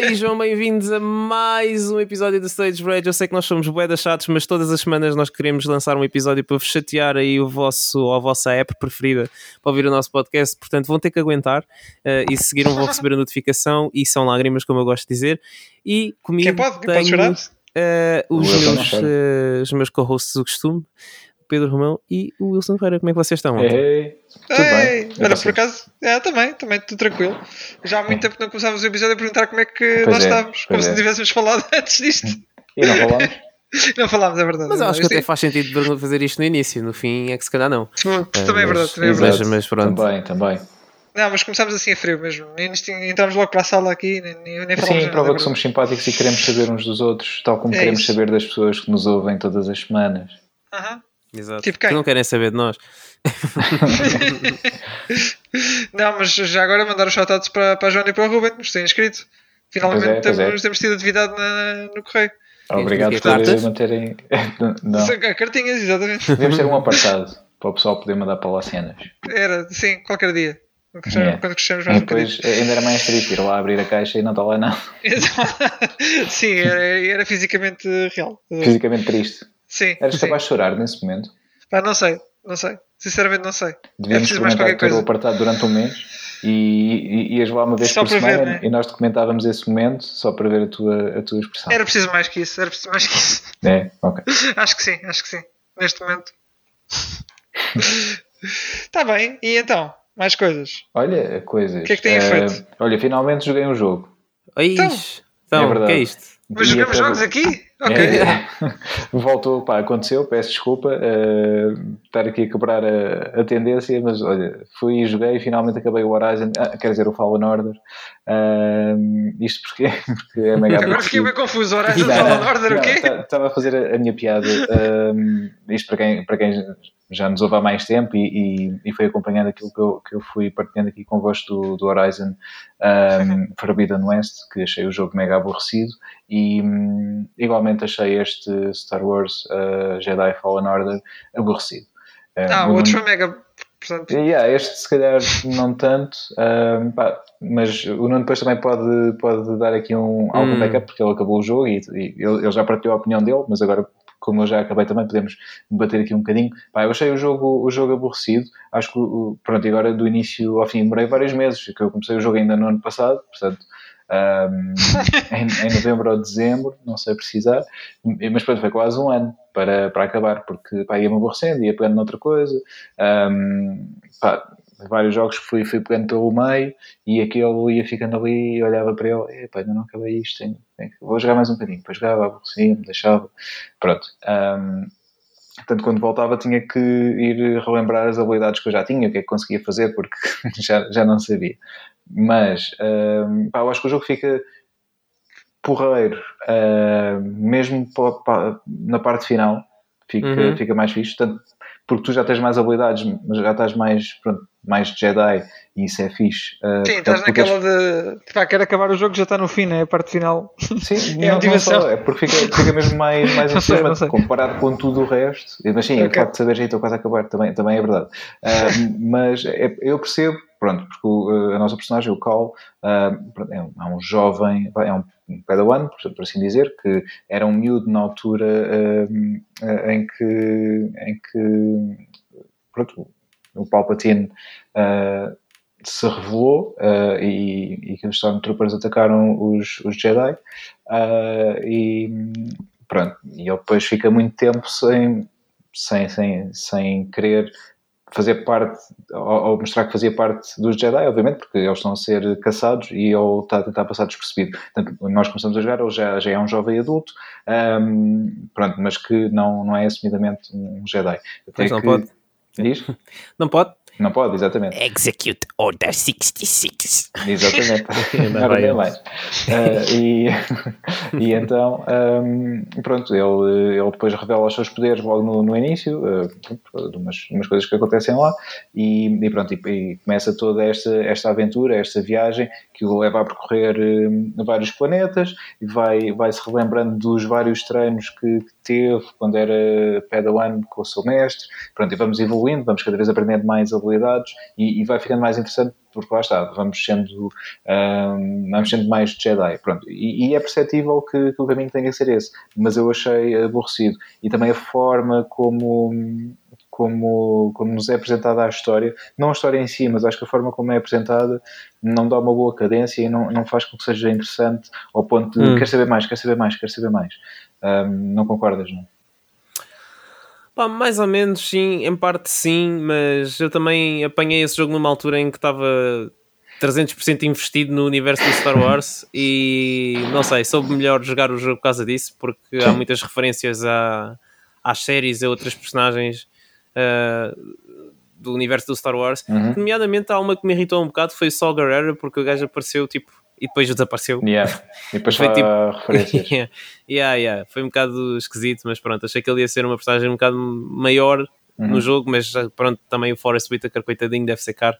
e sejam bem-vindos a mais um episódio do Stage Rage. Eu sei que nós somos bué chatos, mas todas as semanas nós queremos lançar um episódio para vos chatear aí o vosso, a vossa app preferida para ouvir o nosso podcast. Portanto, vão ter que aguentar uh, e se seguiram vão receber a notificação e são lágrimas, como eu gosto de dizer. E comigo Quem pode? Quem tenho, pode uh, os, meus, uh, os meus co-hosts do costume. Pedro Romão e o Wilson Ferreira. Como é que vocês estão? Ei, tudo Ei, bem. Olha, por acaso, é, também, também tudo tranquilo. Já há muito tempo que não começávamos o episódio a perguntar como é que pois lá é, estávamos, como é. se não tivéssemos falado antes disto. E não falamos? não falámos, é verdade. Mas eu acho que até faz sentido fazer isto no início, no fim é que se calhar não. Também é, verdade, também é verdade. Mas, mas pronto. Também, também. Não, mas começámos assim a frio mesmo. Entramos logo para a sala aqui, nem, nem falamos Sim, prova que somos simpáticos e queremos saber uns dos outros, tal como é queremos isso. saber das pessoas que nos ouvem todas as semanas. Aham. Exato. Tipo quem? Que não querem saber de nós. não, mas já agora mandar os shoutouts para, para a Joana e para o Ruben, nos têm inscrito. Finalmente é, temos, é. temos tido atividade na, no correio. Obrigado por cartas? manterem. não. Cartinhas, exatamente. Devemos ter um apartado para o pessoal poder mandar para lá cenas. Era, sim, qualquer dia. Quando crescemos, yeah. crescemos mais e depois um ainda era mais triste ir lá abrir a caixa e não está lá não. sim, era, era fisicamente real. Fisicamente triste. Sim. Eras capaz de chorar nesse momento? Pá, não sei, não sei. Sinceramente não sei. Devíamos é experimentar ter o apartado durante um mês e, e ias lá uma vez só por semana ver, né? e nós documentávamos esse momento só para ver a tua, a tua expressão. Era preciso mais que isso, era preciso mais que isso. É, ok. acho que sim, acho que sim. Neste momento. Está bem, e então? Mais coisas? Olha, coisas. O que é que têm uh, feito? Olha, finalmente joguei um jogo. Então, então é verdade. que é isto? Mas jogamos jogos aqui? Ok. É, voltou, pá, aconteceu, peço desculpa uh, estar aqui a quebrar a, a, tendência, mas olha, fui e joguei e finalmente acabei o Horizon, ah, quer dizer, o Fallen Order. Isto porque, porque é mega Agora fiquei bem confuso, Horizon Fallen Order, o quê? Estava tá, a fazer a, a minha piada. Isto para quem, para quem já nos ouve há mais tempo e, e, e foi acompanhando aquilo que eu, que eu fui partilhando aqui convosco do, do Horizon um, Forbidden West, que achei o jogo mega aborrecido e um, igualmente achei este Star Wars uh, Jedi Fallen Order aborrecido. Ah, o outro foi mega. Portanto... Yeah, este se calhar não tanto, um, pá, mas o Nuno depois também pode, pode dar aqui um, algum hum. backup porque ele acabou o jogo e, e ele, ele já partilhou a opinião dele, mas agora como eu já acabei também, podemos debater aqui um bocadinho. Pá, eu achei o jogo, o jogo aborrecido. Acho que, pronto, agora do início ao fim demorei vários meses, que eu comecei o jogo ainda no ano passado, portanto, um, em, em, novembro ou dezembro, não sei precisar, mas pronto, foi quase um ano para, para acabar, porque pá, ia-me aborrecendo, ia pegando noutra coisa. Um, pá, vários jogos fui, fui pegando pelo meio e aquele ia ficando ali e olhava para ele, epá, ainda não acabei isto, tenho, tenho, vou jogar mais um bocadinho. Depois jogava, sim, me deixava, pronto. Um, portanto, quando voltava tinha que ir relembrar as habilidades que eu já tinha, o que é que conseguia fazer, porque já, já não sabia. Mas, um, pá, eu acho que o jogo fica porreiro, uh, mesmo na parte final, fica, uhum. fica mais fixe. Tanto porque tu já tens mais habilidades, mas já estás mais, pronto, mais Jedi e isso é fixe. Uh, Sim, estás naquela de pá, quero acabar o jogo já está no fim, né? a parte final. Sim, é, não, não só, é porque fica, fica mesmo mais, mais entusiasmante comparado com tudo o resto. Mas sim, okay. o facto de saber já estou quase a acabar também, também é verdade. Uh, mas é, eu percebo, pronto, porque o, a nossa personagem, o Cal, uh, é, um, é um jovem, é um padawan, por, assim dizer, que era um miúdo na altura uh, em que, em que pronto, o Palpatine uh, se revelou uh, e, e, que os Stormtroopers atacaram os, os Jedi e pronto, e ele depois fica muito tempo sem, sem, sem, sem querer fazer parte, ou, mostrar que fazia parte dos Jedi, obviamente, porque eles estão a ser caçados e ele está a tentar passar despercebido. Portanto, nós começamos a jogar, ele já, já é um jovem adulto, um, pronto, mas que não, não é assumidamente um Jedi. Até mas não que, pode. Diz? Não pode? Não pode, exatamente. Execute Order 66. Exatamente. Não era mais. Uh, e, e então, um, pronto, ele, ele depois revela os seus poderes logo no, no início, uh, de umas, umas coisas que acontecem lá, e, e pronto, e, e, começa toda esta, esta aventura, esta viagem que o leva a percorrer um, vários planetas e vai, vai se relembrando dos vários treinos que, que teve quando era Padawan com o seu mestre. Pronto, e vamos evoluindo, vamos cada vez aprendendo mais habilidades habilidades e, e vai ficando mais interessante porque lá está, vamos sendo, um, vamos sendo mais Jedi, pronto, e, e é perceptível que, que, o caminho tenha que ser esse, mas eu achei aborrecido, e também a forma como, como, como nos é apresentada a história, não a história em si, mas acho que a forma como é apresentada não dá uma boa cadência e não, não faz com que seja interessante ao ponto de hum. quer saber mais, quer saber mais, quer saber mais. Um, não concordas, não? Pá, mais ou menos sim, em parte sim, mas eu também apanhei esse jogo numa altura em que estava 300% investido no universo do Star Wars e não sei, soube melhor jogar o jogo por causa disso, porque há muitas referências a, às séries e a outras personagens uh, do universo do Star Wars. Uhum. Nomeadamente há uma que me irritou um bocado, foi o Saul Guerrero, porque o gajo apareceu tipo e depois desapareceu. Yeah. E depois foi tipo referências. yeah. Yeah, yeah. Foi um bocado esquisito, mas pronto, achei que ele ia ser uma personagem um bocado maior uhum. no jogo, mas pronto, também o Forrest Whitaker, coitadinho, deve ser caro.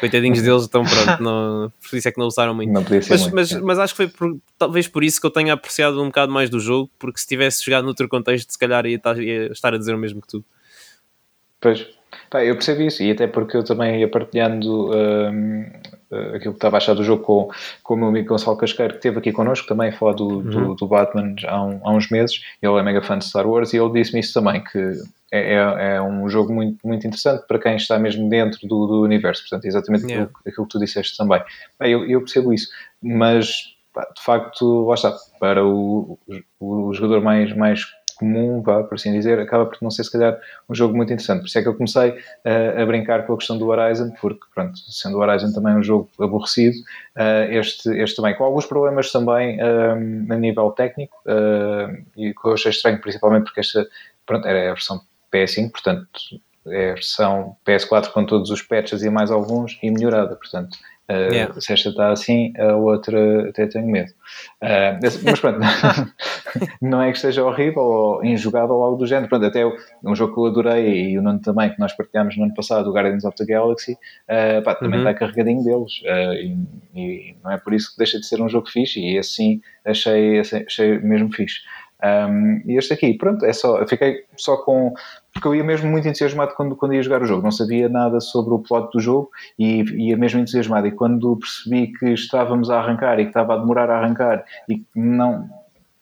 Coitadinhos deles, então pronto, não, por isso é que não usaram muito. Não mas, muito, mas, mas, acho que foi por, talvez por isso que eu tenha apreciado um bocado mais do jogo, porque se tivesse jogado noutro contexto, se calhar ia, ia estar a dizer o mesmo que tu. Pois, Pá, eu percebo isso, e até porque eu também ia partilhando um, aquilo que estava a achar do jogo com, com o meu amigo Gonçalo Casqueiro, que esteve aqui connosco também falar do, uhum. do, do, Batman há, um, há, uns meses. Ele é mega fã de Star Wars e ele disse-me isso também, que é, é, é, um jogo muito, muito interessante para quem está mesmo dentro do, do universo. Portanto, é exatamente yeah. aquilo, aquilo, que tu disseste também. Bem, eu, eu percebo isso, mas de facto, lá está, para o, o, o jogador mais, mais comum, vá, por assim dizer, acaba por não ser se calhar um jogo muito interessante. Por isso é que eu comecei uh, a brincar com a questão do Horizon, porque pronto, sendo o Horizon também um jogo aborrecido, uh, este, este também com alguns problemas também um, eh, a nível técnico, uh, e que eu achei estranho, principalmente porque esta pronto, era a versão PS5, portanto é a versão PS4 com todos os patches e mais alguns e melhorada, portanto Uh, yeah. Se esta está assim, a outra até tenho medo. Uh, mas pronto, não é que esteja horrível ou injogável ou algo do género. Pronto, até um jogo que eu adorei e o Nuno também, que nós partilhámos no ano passado, o Guardians of the Galaxy, uh, pá, também uhum. está carregadinho deles. E, e, não é por isso que deixa de ser um jogo fixe. E assim achei, achei mesmo fixe. Um, e este aqui, pronto, é só, fiquei só com. Porque eu ia mesmo muito entusiasmado quando, quando ia jogar o jogo, não sabia nada sobre o plot do jogo e ia mesmo entusiasmado. E quando percebi que estávamos a arrancar e que estava a demorar a arrancar e que não,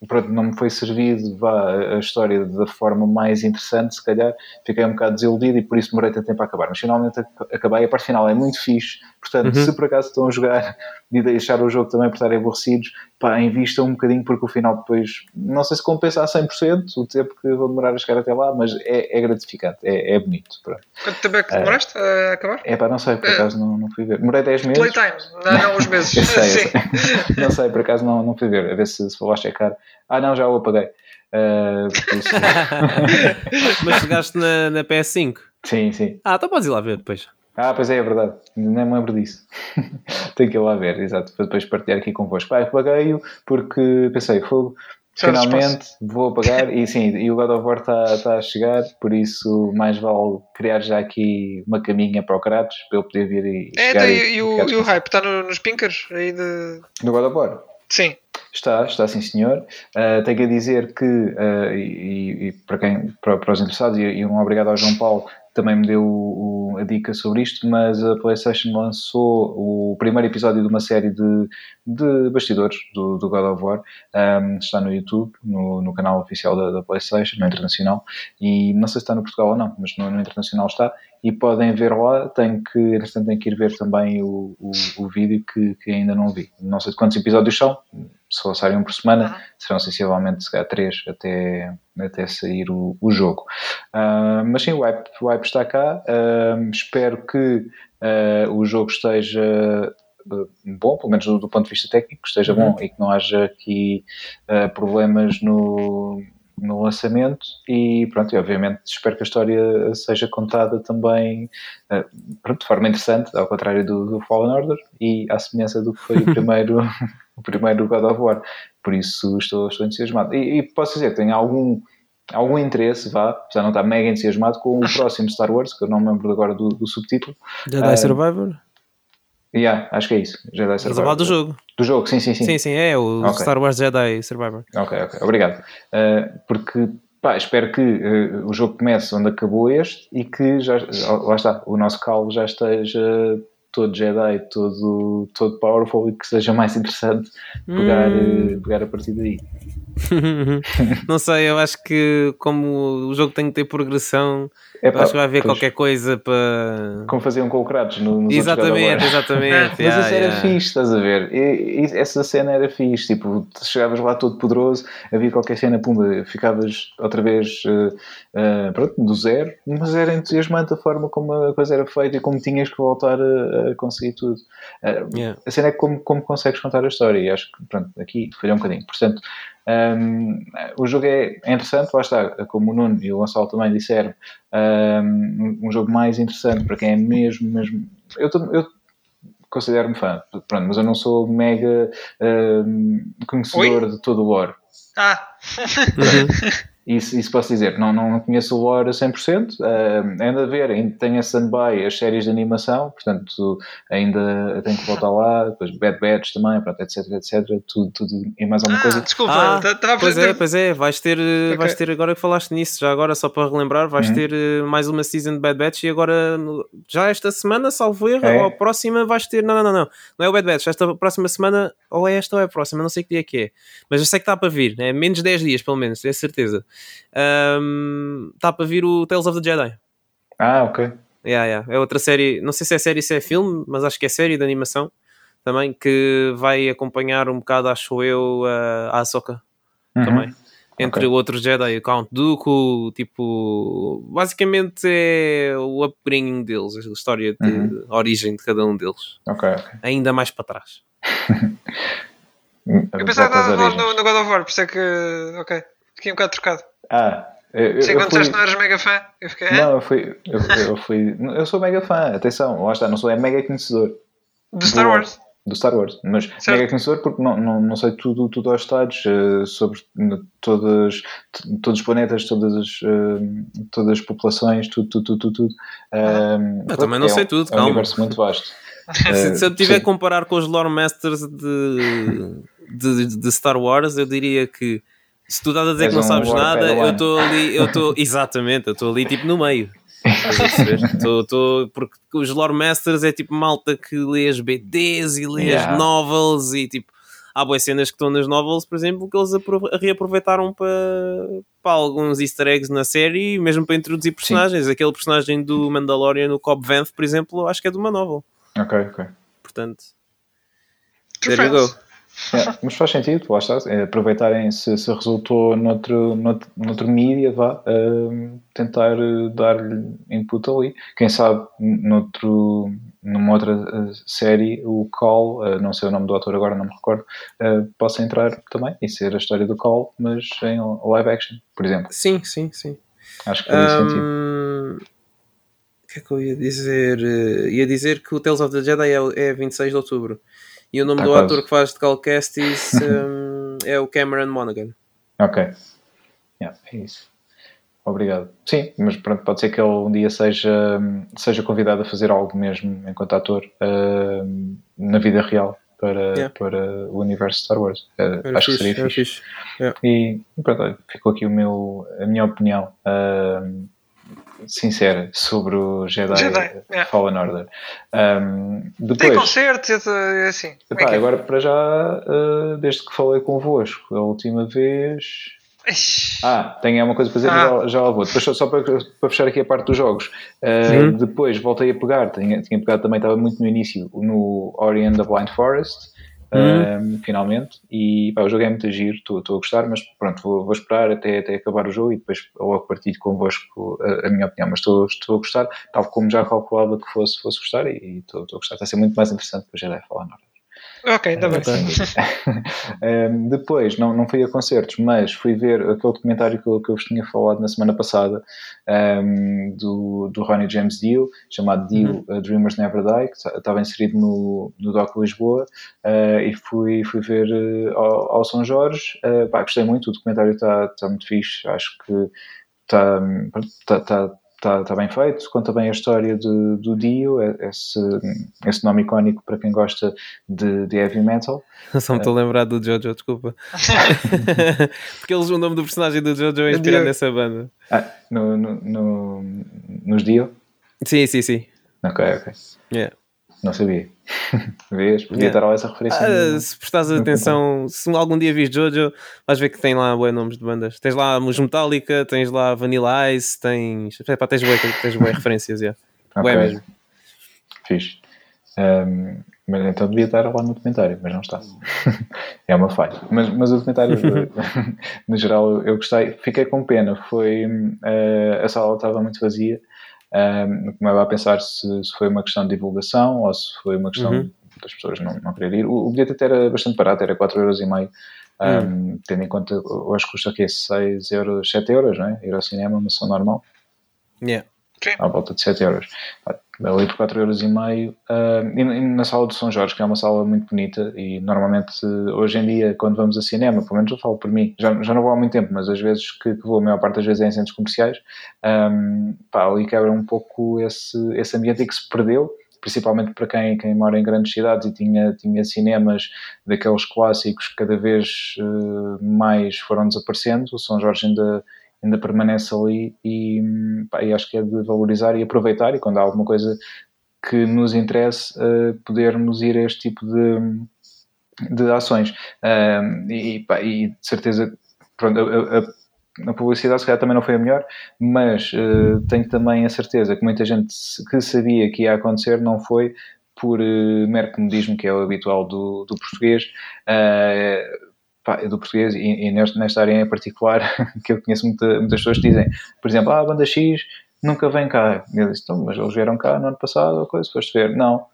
pronto, não me foi servido vá, a história da forma mais interessante, se calhar fiquei um bocado desiludido e por isso demorei tanto tempo a acabar. Mas finalmente acabei. A parte final é muito fixe, portanto, uhum. se por acaso estão a jogar e deixar o jogo também por estarem aborrecidos, pá, invista um bocadinho porque o final depois, não sei se compensa a 100% o tempo que vou demorar a chegar até lá, mas é, é gratificante, é, é bonito. Pronto. Quanto tempo é que demoraste uh, a acabar? É pá, não sei, por é. acaso não, não fui ver. Demorei 10 meses. Playtime, não, não os meses. sei, não sei, por acaso não, não fui ver, a ver se, se vou lá checar. Ah, não, já o apaguei. Uh, Mas chegaste na, na PS5? Sim, sim. Ah, então podes ir lá ver depois. Ah, pois é, é verdade. Nem me lembro disso. Tenho que ir lá ver, exato, para depois partilhar aqui convosco. Pá, apaguei-o porque pensei, fogo, finalmente vou apagar e sim, e o God of War está tá a chegar, por isso mais vale criar já aqui uma caminha para o Kratos para eu poder vir e. É, então, e, e, o, e o hype está no, nos pinkers aí de. Do God of War? Sim. Está, está sim senhor. Uh, tenho a dizer que, uh, e, e, para, quem, para, para os interessados, e, e um obrigado ao João Paulo, também me deu o, a dica sobre isto, mas a PlayStation lançou o primeiro episódio de uma série de, de bastidores do, do God of War. Um, está no YouTube, no, no canal oficial da, da, PlayStation, no internacional, e não sei se está no Portugal ou não, mas no, no internacional está. E podem ver lá. Tenho que, entretanto, tenho que ir ver também o, o, o vídeo que, que ainda não vi. Não sei quantos episódios são, se lançarem um por semana, serão sensivelmente se calhar, três até, até sair o, o jogo. Uh, mas sim, o hype, o hype está cá. Uh, espero que uh, o jogo esteja bom, pelo menos do, do, ponto de vista técnico, esteja uhum. bom e que não haja aqui problemas no, no lançamento e pronto, e obviamente espero que a história seja contada também pronto, de forma interessante, ao contrário do, do Fallen Order e à semelhança do que foi o primeiro o primeiro God of War. Por isso estou, estou entusiasmado. E, e posso dizer que tenho algum, algum interesse, vá, já não está mega entusiasmado, com o próximo Star Wars, que eu não me lembro agora do, do subtítulo. Jedi uh, Survivor? Yeah, acho que é isso. Jedi Survivor. Estás a falar do jogo. Do jogo, sim, sim, sim. Sim, sim, é o okay. Star Wars Jedi Survivor. Ok, ok, obrigado. Uh, porque pá, espero que uh, o jogo comece onde acabou este e que já, lá está, o nosso calvo já esteja todo Jedi, todo, todo powerful e que seja mais interessante pegar, hum. pegar a partir daí. não sei, eu acho que como o jogo tem que ter progressão, acho que vai haver pois, qualquer coisa para. Como faziam com o Kratos no, nos Exatamente, exatamente. Mas yeah, isso era yeah. fixe, estás a ver? E, e, essa cena era fixe, tipo, chegavas lá todo poderoso, havia qualquer cena, pumba, ficavas outra vez uh, uh, pronto, do zero, mas era entusiasmante a forma como a coisa era feita e como tinhas que voltar a, a conseguir tudo. Uh, yeah. A cena é como, como consegues contar a história, e acho que, pronto, aqui falhou um bocadinho. Portanto, um, o jogo é, é interessante, lá está, como o Nuno e o Gonçalo também disseram, um, um jogo mais interessante para quem é mesmo, mesmo. Eu, eu considero-me fã, pronto, mas eu não sou mega um, conhecedor Oi? de todo o lore. Ah! Uhum. Isso, isso posso dizer, não, não conheço o lore a 100%, uh, ainda a ver, ainda tenho a stand-by as séries de animação, portanto ainda tenho que voltar lá, depois Bad Batch também, pronto, etc, etc, tudo, tudo e mais alguma ah, coisa. Desculpa, ah, tá, tá pois é, pois é, vais ter, okay. vais ter, agora que falaste nisso, já agora só para relembrar, vais uhum. ter uh, mais uma season de Bad Batch e agora, já esta semana, salvo erro, é. ou a próxima vais ter, não, não, não, não, não é o Bad Batch, esta próxima semana, ou é esta ou é a próxima, não sei que dia que é, mas eu sei que está para vir, é menos de 10 dias pelo menos, tenho certeza um, está para vir o Tales of the Jedi. Ah, ok. Yeah, yeah. É outra série, não sei se é série se é filme, mas acho que é série de animação também, que vai acompanhar um bocado, acho eu, a Ahsoka uhum. também. Entre okay. outros Jedi, o Count Dooku, tipo, basicamente é o upbringing deles, a história de uhum. origem de cada um deles. Ok, ok. Ainda mais para trás. eu pensava que estava no, no God of War, por isso é que, ok, fiquei um bocado trocado. Ah, eu, Sei quando disseste não eras mega fã, eu fiquei. Não, eu fui, eu, eu, fui. Eu sou mega fã, atenção, lá está, não sou é mega conhecedor. Do Star Wars? Do Star Wars, mas certo. mega conhecedor porque não, não, não sei tudo, tudo aos detalhes uh, sobre todas, todos os planetas, todas as, uh, todas as populações, tudo, tudo, tudo, tudo. tudo. Uh, eu também não é sei tudo, calma. É um universo muito vasto. se, se eu tiver a comparar com os lore masters de, de, de Star Wars, eu diria que se tu estás a dizer És que não um sabes nada, eu estou ali, eu estou, exatamente, eu estou ali tipo no meio. tô, tô, porque os lore masters é tipo malta que lê as BDs e lê yeah. as novels e tipo há boas cenas que estão nas novels, por exemplo, que eles reaproveitaram para, para alguns easter eggs na série, mesmo para introduzir personagens. Sim. Aquele personagem do Mandalorian, o Cobb Vanth, por exemplo, acho que é de uma novel. Ok, ok. Portanto, there you go. É, mas faz sentido, lá está, é, aproveitarem se, se resultou noutro, noutro, noutro mídia, vá, uh, tentar dar-lhe input ali. Quem sabe noutro, numa outra uh, série, o Call, uh, não sei o nome do ator agora, não me recordo, possa entrar também e ser a história do Call, mas em live action, por exemplo. Sim, sim, sim. Acho que faz um, sentido. O que é que eu ia dizer? ia dizer que o Tales of the Jedi é, é 26 de outubro. E o nome tá do quase. ator que faz de Cal Kestis um, é o Cameron Monaghan. Ok. Yeah, é isso. Obrigado. Sim, mas pronto, pode ser que ele um dia seja, seja convidado a fazer algo mesmo enquanto ator uh, na vida real para, yeah. para o universo Star Wars. Uh, acho fixe, que seria fixe. fixe. Yeah. E pronto, ficou aqui o meu, a minha opinião. Uh, sincera sobre o Jedi, Jedi yeah. Fallen Order. Um, depois, Tem concertos, é assim. Epá, é, é agora para já, uh, desde que falei convosco, a última vez. Ah, tenho uma coisa para dizer, ah. já, já lá vou. Depois, só, para, para, fechar aqui a parte dos jogos. Uh, depois voltei a pegar, tinha, tinha pegado também, estava muito no início, no Ori and the Blind Forest uhum. um, finalmente. E pá, o jogo é muito giro, estou a gostar, mas pronto, vou, vou, esperar até, até acabar o jogo e depois logo partilho convosco a, a minha opinião. Mas estou, estou a gostar, tal como já calculava que fosse, fosse gostar, e estou, estou a gostar. Está a ser muito mais interessante que o Jedi Fallen Order. Ok, ainda bem. um, depois, não, não fui a concertos, mas fui ver aquele documentário que eu, que eu vos tinha falado na semana passada um, do, do Ronnie James Dio, chamado Dio uhum. uh, Dreamers Never Die, que estava inserido no, no Doc Lisboa, uh, e fui, fui ver uh, ao, ao, São Jorge. Pá, gostei muito, o documentário está tá muito fixe, acho que está, tá, tá está tá bem feito, conta bem a história de, do Dio, é, esse, esse nome icónico para quem gosta de, de heavy metal. Só me estou a lembrar do Jojo, desculpa. Porque eles, o nome do personagem do Jojo é inspirado nessa banda. Ah, no, no, no, nos Dio? Sim, sim, sim. Ok, ok. Yeah. Não sabia. Vês? Podia yeah. dar essa referência. Ah, se prestares atenção, se algum dia vis Jojo, vais ver que tem lá bons nomes de bandas. Tens lá os Metallica, tens lá Vanilla Ice, tens. Epá, tens boas tens boas referências, yeah. okay. mesmo. Fixe. Um, mas então devia estar lá no documentário, mas não está. é uma falha. Mas, mas o documentário, no geral, eu gostei. Fiquei com pena. Foi, uh, a sala estava muito vazia um, começava a pensar se, se, foi uma questão de divulgação ou se foi uma questão uhum. das pessoas não, não querer ir. O, o bilhete até era bastante barato, era 4,5€. Um, uhum. Tendo em conta, hoje custa o quê? 6 euros, 7 euros, não é? Ir ao cinema, uma sessão normal. Yeah. À volta de 7 euros ali por 4,5€. Uh, e, e na sala do São Jorge, que é uma sala muito bonita, e normalmente hoje em dia, quando vamos a cinema, pelo menos eu falo por mim, já, já não vou há muito tempo, mas às vezes que, que vou, a maior parte das vezes é em centros comerciais, um, pá, ali quebra um pouco esse, esse ambiente que se perdeu principalmente para quem, quem mora em grandes cidades e tinha, tinha cinemas daqueles clássicos que cada vez uh, mais foram desaparecendo. O São Jorge ainda, ainda permanece ali e, pá, e, acho que é de valorizar e aproveitar e quando há alguma coisa que nos interesse uh, podermos ir a este tipo de, de ações. Uh, e, pá, e, de certeza pronto, a, a, a, publicidade se calhar também não foi a melhor mas uh, tenho também a certeza que muita gente que sabia que ia acontecer não foi por uh, mero comodismo que é o habitual do, do português. Uh, pá, do português e, e nesta área em particular, que eu conheço muita, muitas pessoas que dizem, por exemplo, ah, a banda X nunca vem cá. E eu disse, então, mas eles vieram cá no ano passado, ou coisa, foste ver? Não.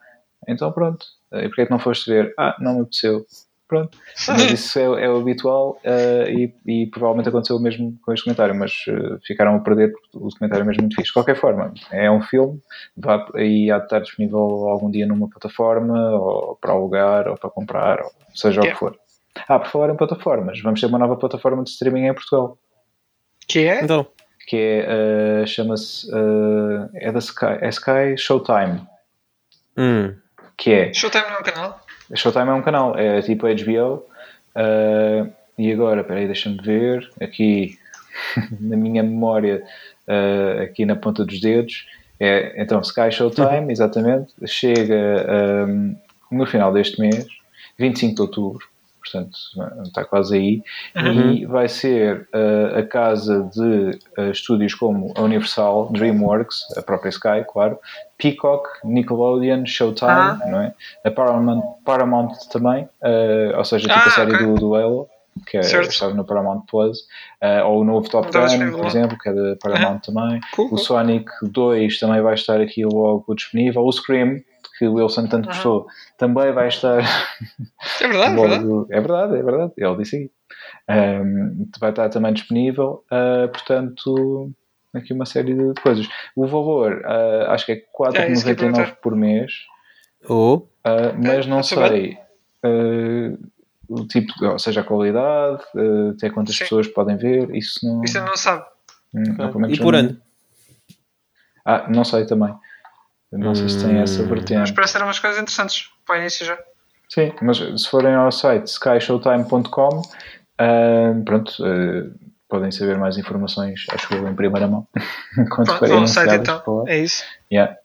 Então pronto. E porquê é que não foste ver? Ah, não me apeteceu. Pronto. Mas isso é, é o habitual uh, e, e, provavelmente aconteceu o mesmo com este comentário, mas uh, ficaram a perder porque o documentário é mesmo muito fixe. De qualquer forma, é um filme vai, e há de estar disponível algum dia numa plataforma, ou para alugar, ou para comprar, ou seja yeah. o que for. Ah, por falar em plataformas, vamos ter uma nova plataforma de streaming em Portugal. Que é? Então. Que é, uh, chama-se, uh, é da Sky, é Sky Showtime. Hum. Que é... Showtime não é um canal? Showtime é um canal, é tipo HBO. Uh, eh, e agora, peraí, deixa-me ver, aqui na minha memória, aqui na ponta dos dedos, é, então Sky Showtime, uhum. exatamente, chega um, no final deste mês, 25 de outubro, portanto está quase aí, uhum. e vai ser uh, a casa de uh, estúdios como a Universal, DreamWorks, a própria Sky, claro, Peacock, Nickelodeon, Showtime, ah. não é? A Paramount, Paramount também, uh, ou seja, tipo ah, a série okay. do, do Halo, que é, estava no Paramount Plus, uh, ou o novo Top Gun, por exemplo, que é da Paramount uhum. também. Cool. O Sonic 2 também vai estar aqui logo disponível. O Scream, que o Wilson tanto uhum. gostou, também vai estar. É verdade, é verdade. É verdade, é verdade. Ele disse aqui. Um, vai estar também disponível, uh, portanto, aqui uma série de coisas. O valor, uh, acho que é 4,99 é por mês. Oh. Uh, mas não sei o tipo, ou seja, a qualidade, até quantas Sim. pessoas podem ver, isso não. Isso não sabe. Hum, e por ano? Ah, não sei também. Eu não hum. sei se tem essa hum. vertente. Mas parece ser umas coisas interessantes para o início já. Sim, mas se forem ao site skyshowtime.com, uh, pronto, uh, podem saber mais informações, acho que em primeira mão. pronto, vão ao site então, é isso. Yeah.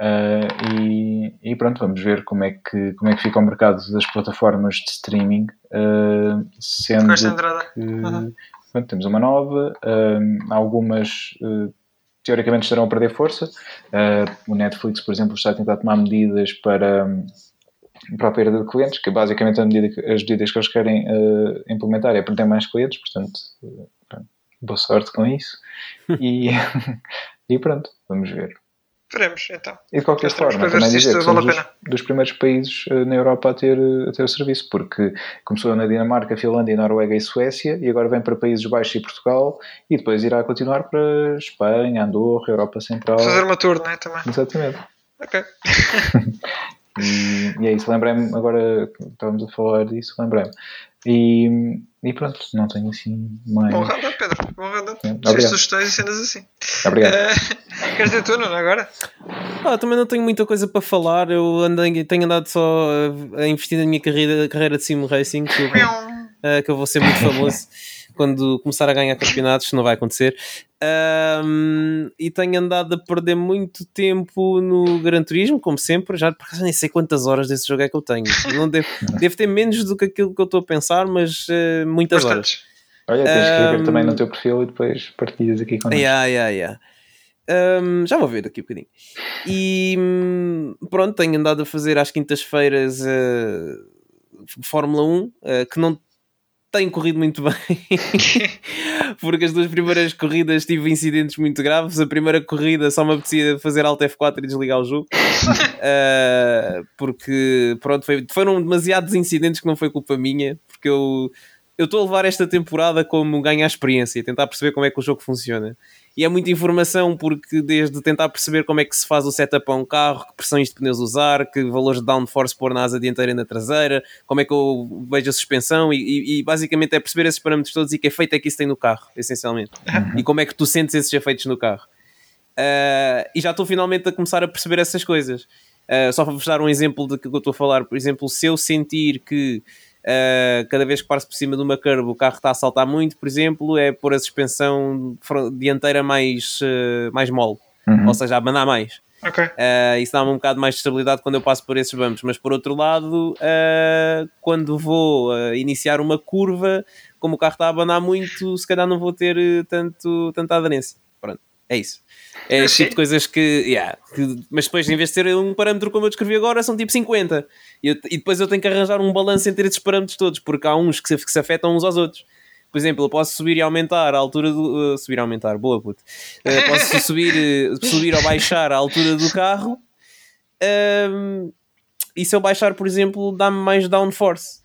Uh, e, e, pronto, vamos ver como é, que, como é que fica o mercado das plataformas de streaming, uh, sendo que uhum. pronto, temos uma nova, uh, algumas teoricamente estarão a perder força. Uh, o Netflix, por exemplo, está a tentar tomar medidas para, para a perda de clientes, que basicamente a medida que, as medidas que eles querem uh, implementar é perder mais clientes, portanto, uh, boa sorte com isso. e, e pronto, vamos ver. Veremos, então. E de qualquer forma, também dizer que somos dos, dos, primeiros países uh, na Europa a ter, uh, a ter o serviço, porque começou na Dinamarca, Finlândia, Noruega e Suécia, e agora vem para Países Baixos e Portugal, e depois irá continuar para Espanha, Andorra, Europa Central. Fazer uma tour, não é? Também. Exatamente. Ok. E, e é isso, lembrei-me, agora estávamos a falar disso, lembrei-me. E, e pronto, não tenho assim mais. Bom radar, Pedro, bom radar. É, sugestões e cenas assim. Obrigado. Uh, queres dizer tu, não agora? Ah, também não tenho muita coisa para falar. Eu andei, tenho andado só a, a investir na minha carreira, carreira de sim racing, que eu, uh, que eu vou ser muito famoso quando começar a ganhar campeonatos, não vai acontecer. Um, e tenho andado a perder muito tempo no Gran Turismo, como sempre. Já nem sei quantas horas desse jogo é que eu tenho. Não devo, devo ter menos do que aquilo que eu estou a pensar, mas uh, muitas Bastante. horas. Olha, tens que escrever um, também no teu perfil e depois partilhas aqui connosco. Yeah, yeah, yeah. Um, já vou ver daqui a um bocadinho. E hum, pronto, tenho andado a fazer às quintas-feiras uh, Fórmula 1, uh, que não tem corrido muito bem, porque as duas primeiras corridas tive incidentes muito graves. A primeira corrida só me apetecia fazer Alt F4 e desligar o jogo, uh, porque pronto, foi, foram demasiados incidentes que não foi culpa minha, porque eu estou a levar esta temporada como ganhar experiência, tentar perceber como é que o jogo funciona. E é muita informação, porque desde tentar perceber como é que se faz o setup a um carro, que pressões de pneus usar, que valores de downforce pôr na asa dianteira e na traseira, como é que eu vejo a suspensão, e, e, e, basicamente é perceber esses parâmetros todos e que efeito é que isso tem no carro, essencialmente. Uhum. E como é que tu sentes esses efeitos no carro. Uh, e já estou finalmente a começar a perceber essas coisas. Uh, só para vos dar um exemplo do que eu estou a falar, por exemplo, se eu sentir que Uh, cada vez que passo por cima de uma curva o carro está a saltar muito, por exemplo, é pôr a suspensão dianteira mais, uh, mais mole, uhum. ou seja, a abanar mais. Okay. Uh, isso dá-me um bocado mais de estabilidade quando eu passo por esses bumps, mas por outro lado, quando vou iniciar uma curva, como o carro está a abanar muito, se calhar não vou ter tanto, tanta aderência. É isso. É esse tipo de coisas que, yeah, que, Mas depois, em vez de ser um parâmetro como eu descrevi agora, são tipo 50. E, eu, e depois eu tenho que arranjar um balanço entre esses parâmetros todos, porque há uns que se, que se afetam uns aos outros. Por exemplo, eu posso subir e aumentar a altura do. Uh, subir e aumentar, boa puta. Uh, posso subir, uh, subir ou baixar a altura do carro. Um, e se eu baixar, por exemplo, dá-me mais downforce.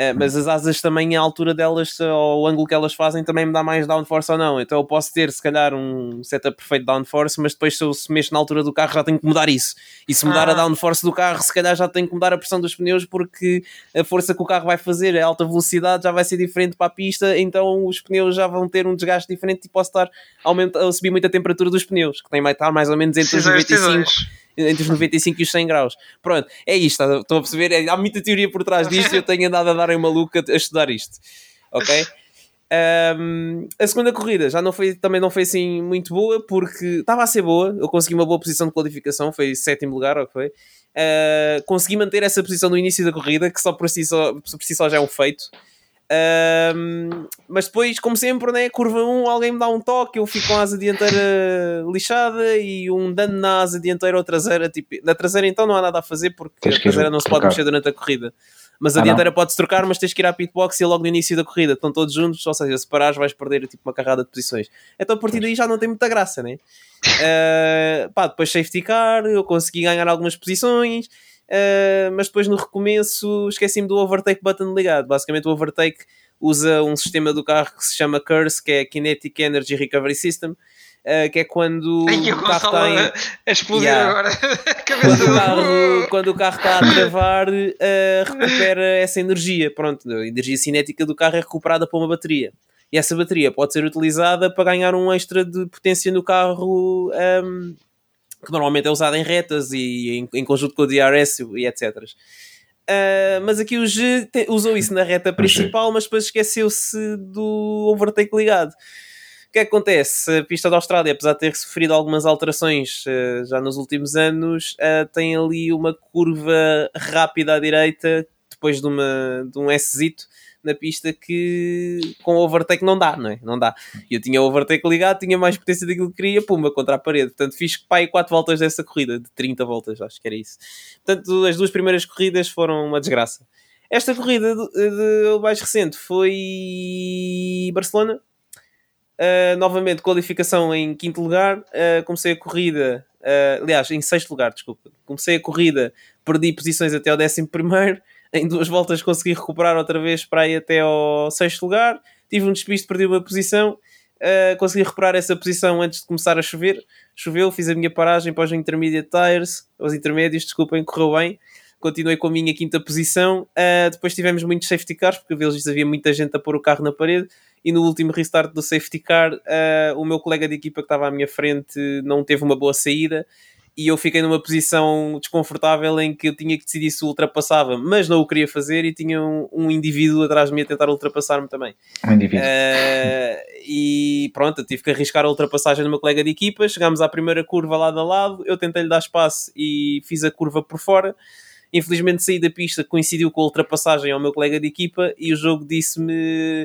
Uh, mas as asas também, a altura delas, ou o ângulo que elas fazem, também me dá mais downforce ou não. Então eu posso ter, se calhar, um setup perfeito de downforce, mas depois, se eu se mexo na altura do carro, já tenho que mudar isso. E se mudar ah. a downforce do carro, se calhar já tenho que mudar a pressão dos pneus, porque a força que o carro vai fazer a alta velocidade já vai ser diferente para a pista, então os pneus já vão ter um desgaste diferente e posso estar a, aumentar, a subir muito a temperatura dos pneus, que tem vai estar mais ou menos entre os 95 entre os 95 e os 100 graus. Pronto, é isto, estão a perceber? É, há muita teoria por trás disto e eu tenho andado a dar em maluca a estudar isto. Ok? Um, a segunda corrida já não foi, também não foi assim muito boa porque estava a ser boa, eu consegui uma boa posição de qualificação, foi sétimo lugar, ok? Uh, consegui manter essa posição no início da corrida, que só por si só, por si só já é um feito. Um, mas depois, como sempre, né, curva 1, alguém me dá um toque, eu fico com a asa dianteira lixada e um dano na asa dianteira ou traseira. Tipo, na traseira então não há nada a fazer porque tens a traseira não se pode mexer durante a corrida. Mas a ah, dianteira pode-se trocar, mas tens que ir à pitbox e logo no início da corrida estão todos juntos, ou seja, se parares vais perder tipo uma carrada de posições. Então a partir daí já não tem muita graça, né? Uh, pá, depois safety car, eu consegui ganhar algumas posições Uh, mas depois no recomeço esqueci-me do overtake button ligado. Basicamente, o overtake usa um sistema do carro que se chama CURSE, que é Kinetic Energy Recovery System. Uh, que é quando Ai, o carro está em... a explodir yeah. agora quando, o carro, quando o carro está a travar uh, recupera essa energia pronto, a energia cinética do carro é recuperada por uma bateria e essa bateria pode ser utilizada para ganhar um extra de potência no carro um, que normalmente é usado em retas e em, em conjunto com o DRS e etc. Uh, ah, mas aqui o G te, usou isso na reta principal, mas depois esqueceu-se do overtake ligado. O que é que acontece? A pista da Austrália, apesar de ter sofrido algumas alterações uh, já nos últimos anos, uh, tem ali uma curva rápida à direita, depois de, uma, de um S-zito, na pista que com overtake não dá, não é? Não dá. Eu tinha o overtake ligado, tinha mais potência daquilo que queria, pumba, contra a parede. Portanto, fiz pai 4 voltas dessa corrida, de 30 voltas, acho que era isso. Portanto, as duas primeiras corridas foram uma desgraça. Esta corrida de, de, mais recente foi Barcelona. Uh, novamente, qualificação em quinto lugar. Uh, comecei a corrida, uh, aliás, em sexto lugar, desculpa. Comecei a corrida, perdi posições até ao décimo primeiro em duas voltas consegui recuperar outra vez para ir até ao sexto lugar. Tive um despiste, perdi uma posição. Uh, consegui recuperar essa posição antes de começar a chover. Choveu, fiz a minha paragem para os intermediate tires, os intermédios, desculpem, correu bem. continuei com a minha quinta posição. Uh, depois tivemos muitos safety cars, porque vezes havia muita gente a pôr o carro na parede. E no último restart do safety car, uh, o meu colega de equipa que estava à minha frente não teve uma boa saída e eu fiquei numa posição desconfortável em que eu tinha que decidir se ultrapassava, mas não o queria fazer e tinha um, um indivíduo atrás de mim a tentar ultrapassar-me também. Um indivíduo. Uh, e pronto, tive que arriscar a ultrapassagem do meu colega de equipa. Chegámos à primeira curva lado a lado, eu tentei-lhe dar espaço e fiz a curva por fora. Infelizmente saí da pista, coincidiu com a ultrapassagem ao meu colega de equipa e o jogo disse-me: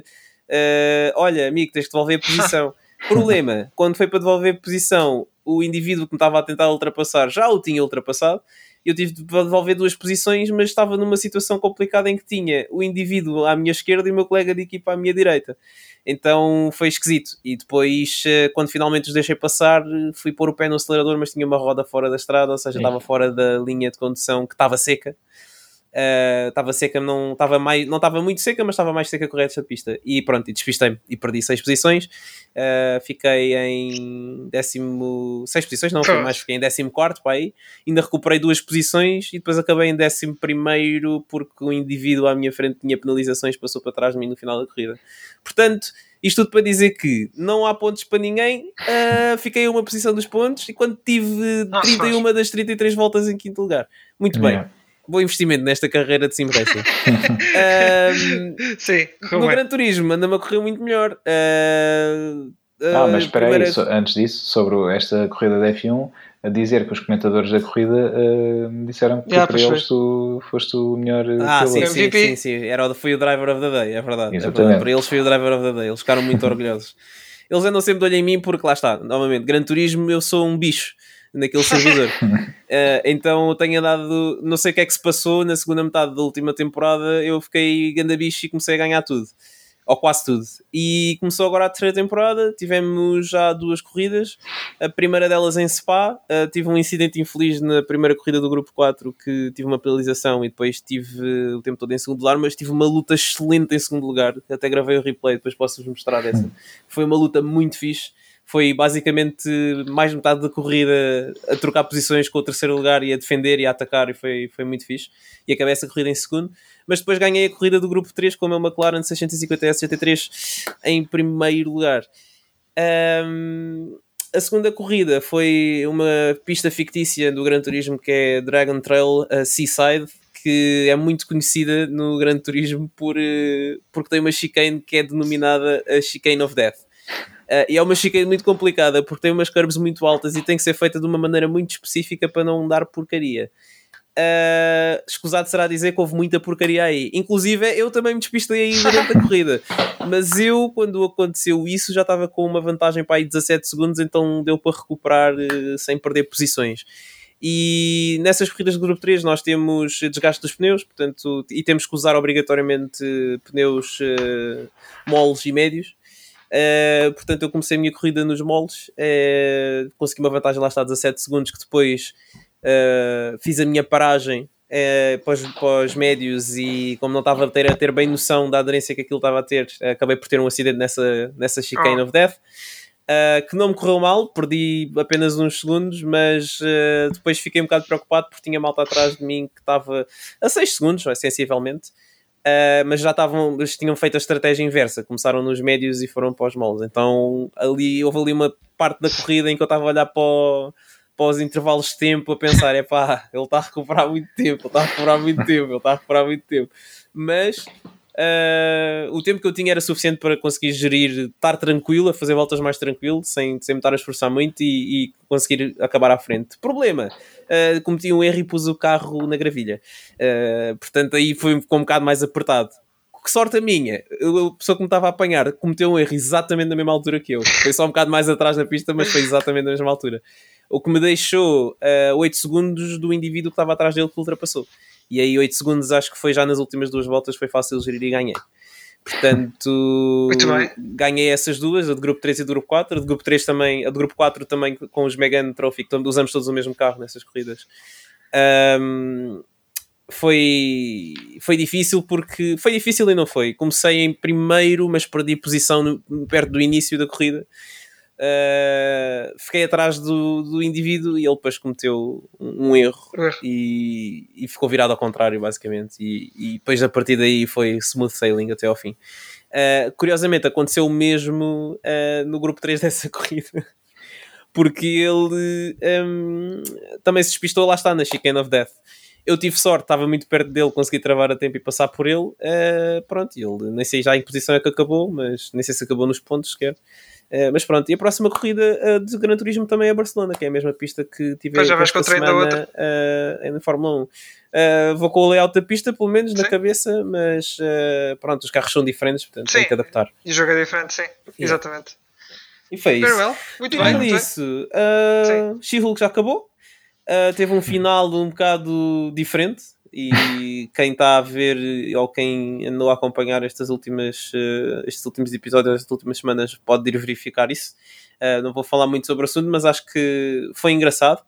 uh, Olha, amigo, tens de devolver a posição. Problema, quando foi para devolver posição, o indivíduo que me estava a tentar ultrapassar já o tinha ultrapassado. Eu tive de devolver duas posições, mas estava numa situação complicada em que tinha o indivíduo à minha esquerda e o meu colega de equipa à minha direita. Então foi esquisito. E depois, eh, quando finalmente os deixei passar, fui pôr o pé no acelerador, mas tinha uma roda fora da estrada, ou seja, estava fora da linha de condução que estava seca estava uh, seca, não estava mais, não estava muito seca, mas estava mais seca que o resto da pista. E pronto, e despistei-me e perdi seis posições. Uh, fiquei em décimo, seis posições, não foi mais, fiquei em décimo quarto para aí. Ainda recuperei duas posições e depois acabei em décimo primeiro porque o indivíduo à minha frente tinha penalizações, passou para trás de mim no final da corrida. Portanto, isto tudo para dizer que não há pontos para ninguém, uh, fiquei a uma posição dos pontos e quando tive 31 das 33 voltas em quinto lugar. Muito bem bom investimento nesta carreira de sim racing. um, Sim, no Gran Turismo anda-me a correr muito melhor. Uh, uh, ah, mas espera primeira... aí, antes disso, sobre esta corrida da F1, a dizer que os comentadores da corrida uh, disseram que yeah, para eles tu foste o melhor ah, sim, sim, sim, sim, Era, foi o driver of the day, é verdade, é verdade. Para eles foi o driver of the day, eles ficaram muito orgulhosos. Eles andam sempre de olho em mim porque lá está, novamente, Gran Turismo eu sou um bicho naquele servidor. uh, então tenho andado, não sei o que é que se passou na segunda metade da última temporada, eu fiquei ganda bicho e comecei a ganhar tudo. Ou quase tudo. E começou agora a terceira temporada, tivemos já duas corridas. A primeira delas em Spa, uh, tive um incidente infeliz na primeira corrida do grupo 4 que tive uma penalização e depois tive o tempo todo em segundo lugar, mas tive uma luta excelente em segundo lugar. Até gravei o replay, depois posso-vos mostrar essa. Foi uma luta muito fixe foi basicamente mais metade da corrida a trocar posições com o terceiro lugar e a defender e a atacar e foi, foi muito fixe. E acabei essa corrida em segundo. Mas depois ganhei a corrida do grupo 3 com o meu McLaren 650 S73 em primeiro lugar. Um, a segunda corrida foi uma pista fictícia do Gran Turismo que é Dragon Trail Seaside, que é muito conhecida no Gran Turismo por, eh, porque tem uma chicane que é denominada a Chicane of Death. Uh, e é uma chicane muito complicada porque tem umas curves muito altas e tem que ser feita de uma maneira muito específica para não dar porcaria. Uh, escusado será dizer que houve muita porcaria aí. Inclusive, eu também me despistei aí durante a corrida. Mas eu, quando aconteceu isso, já estava com uma vantagem para aí 17 segundos, então deu para recuperar uh, sem perder posições. E nessas corridas do grupo 3 nós temos desgaste dos pneus, portanto, e temos que usar obrigatoriamente pneus uh, moles e médios. Uh, portanto, eu comecei a minha corrida nos moldes, uh, consegui uma vantagem lá está 17 segundos, que depois uh, fiz a minha paragem uh, para, os, para, os, médios e como não estava a ter, a ter bem noção da aderência que aquilo estava a ter, acabei por ter um acidente nessa, nessa chicane oh. of death. que não me correu mal, perdi apenas uns segundos, mas depois fiquei um bocado preocupado porque tinha malta atrás de mim que estava a 6 segundos, sensivelmente, Uh, mas já estavam, tinham feito a estratégia inversa, começaram nos médios e foram para os moles. Então ali houve ali uma parte da corrida em que eu estava a olhar para, o, para os intervalos de tempo a pensar: é pá, ele está a recuperar muito tempo, ele está a recuperar muito tempo, ele está a recuperar muito tempo. Mas Uh, o tempo que eu tinha era suficiente para conseguir gerir, estar tranquilo, a fazer voltas mais tranquilo, sem, sem me estar a esforçar muito e, e conseguir acabar à frente. Problema, uh, cometi um erro e pus o carro na gravilha. Uh, portanto, aí foi um bocado mais apertado. Que sorte a minha, a pessoa que me estava a apanhar cometeu um erro exatamente na mesma altura que eu. Foi só um bocado mais atrás da pista, mas foi exatamente na mesma altura. O que me deixou uh, 8 segundos do indivíduo que estava atrás dele que ultrapassou e aí 8 segundos acho que foi já nas últimas duas voltas, foi fácil gerir e ganhei. Portanto, ganhei essas duas, a de grupo 3 e de grupo 4. A de grupo 3 também, a de grupo 4 também com os Megan Trophy, que usamos todos o mesmo carro nessas corridas. Um, foi, foi difícil porque foi difícil e não foi. Comecei em primeiro, mas perdi posição no, perto do início da corrida Uh, fiquei atrás do, do indivíduo e ele depois cometeu um, um erro e, e, ficou virado ao contrário, basicamente. E, e, depois a partir daí foi smooth sailing até ao fim. Uh, curiosamente, aconteceu o mesmo uh, no grupo 3 dessa corrida, porque ele um, também se despistou, lá está, na Chicane of Death. Eu tive sorte, estava muito perto dele, consegui travar a tempo e passar por ele. pronto, ele nem sei já em que posição é que acabou, mas nem sei se acabou nos pontos sequer. Uh, mas pronto, e a próxima corrida uh, de Gran Turismo também é Barcelona, que é a mesma pista que tive esta semana uh, na Fórmula 1. vou com o layout da pista, pelo menos, sim. na cabeça, mas pronto, os carros são diferentes, portanto sim. tem que adaptar. E o jogo é diferente, sim, yeah. exatamente. E foi isso. Well. Muito bem, muito isso. Uh, She-Hulk já acabou. teve um final um bocado diferente e quem está a ver ou quem andou a acompanhar estas últimas, uh, estes últimos episódios, estas últimas semanas, pode ir verificar isso. Uh, não vou falar muito sobre o assunto, mas acho que foi engraçado.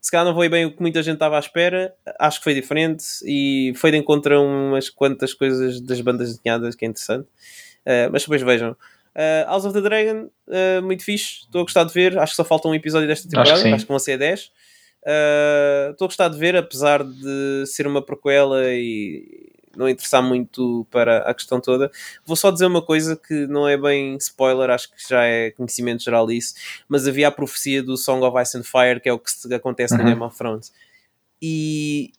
Se calhar não foi bem o que muita gente estava à espera, acho que foi diferente e foi de encontro a umas quantas coisas das bandas desenhadas que é interessante. Uh, mas depois vejam. Uh, House of the Dragon, uh, muito fixe, estou a gostar de ver. Acho que só falta um episódio desta temporada, acho que, acho que vão ser 10. Ah, estou uh, a gostar de ver, apesar de ser uma prequela e não interessar muito para a questão toda. Vou só dizer uma coisa que não é bem spoiler, acho que já é conhecimento geral isso, mas havia a profecia do Song of Ice and Fire, que é o que acontece uhum. no Game of Thrones. E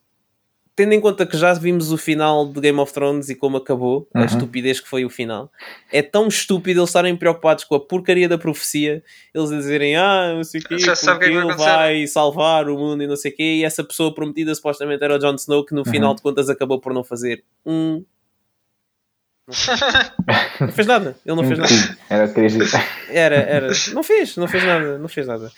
tendo em conta que já vimos o final de Game of Thrones e como acabou, uhum. a estupidez que foi o final, é tão estúpido eles estarem preocupados com a porcaria da profecia, eles dizerem, ah, não sei o quê, porque que ele vai salvar o mundo e não sei o quê, e essa pessoa prometida supostamente era o Jon Snow, que no uhum. final de contas acabou por não fazer um. não fez nada, ele não fez nada. Era Era, era. Não fez, não fez nada, não fez nada.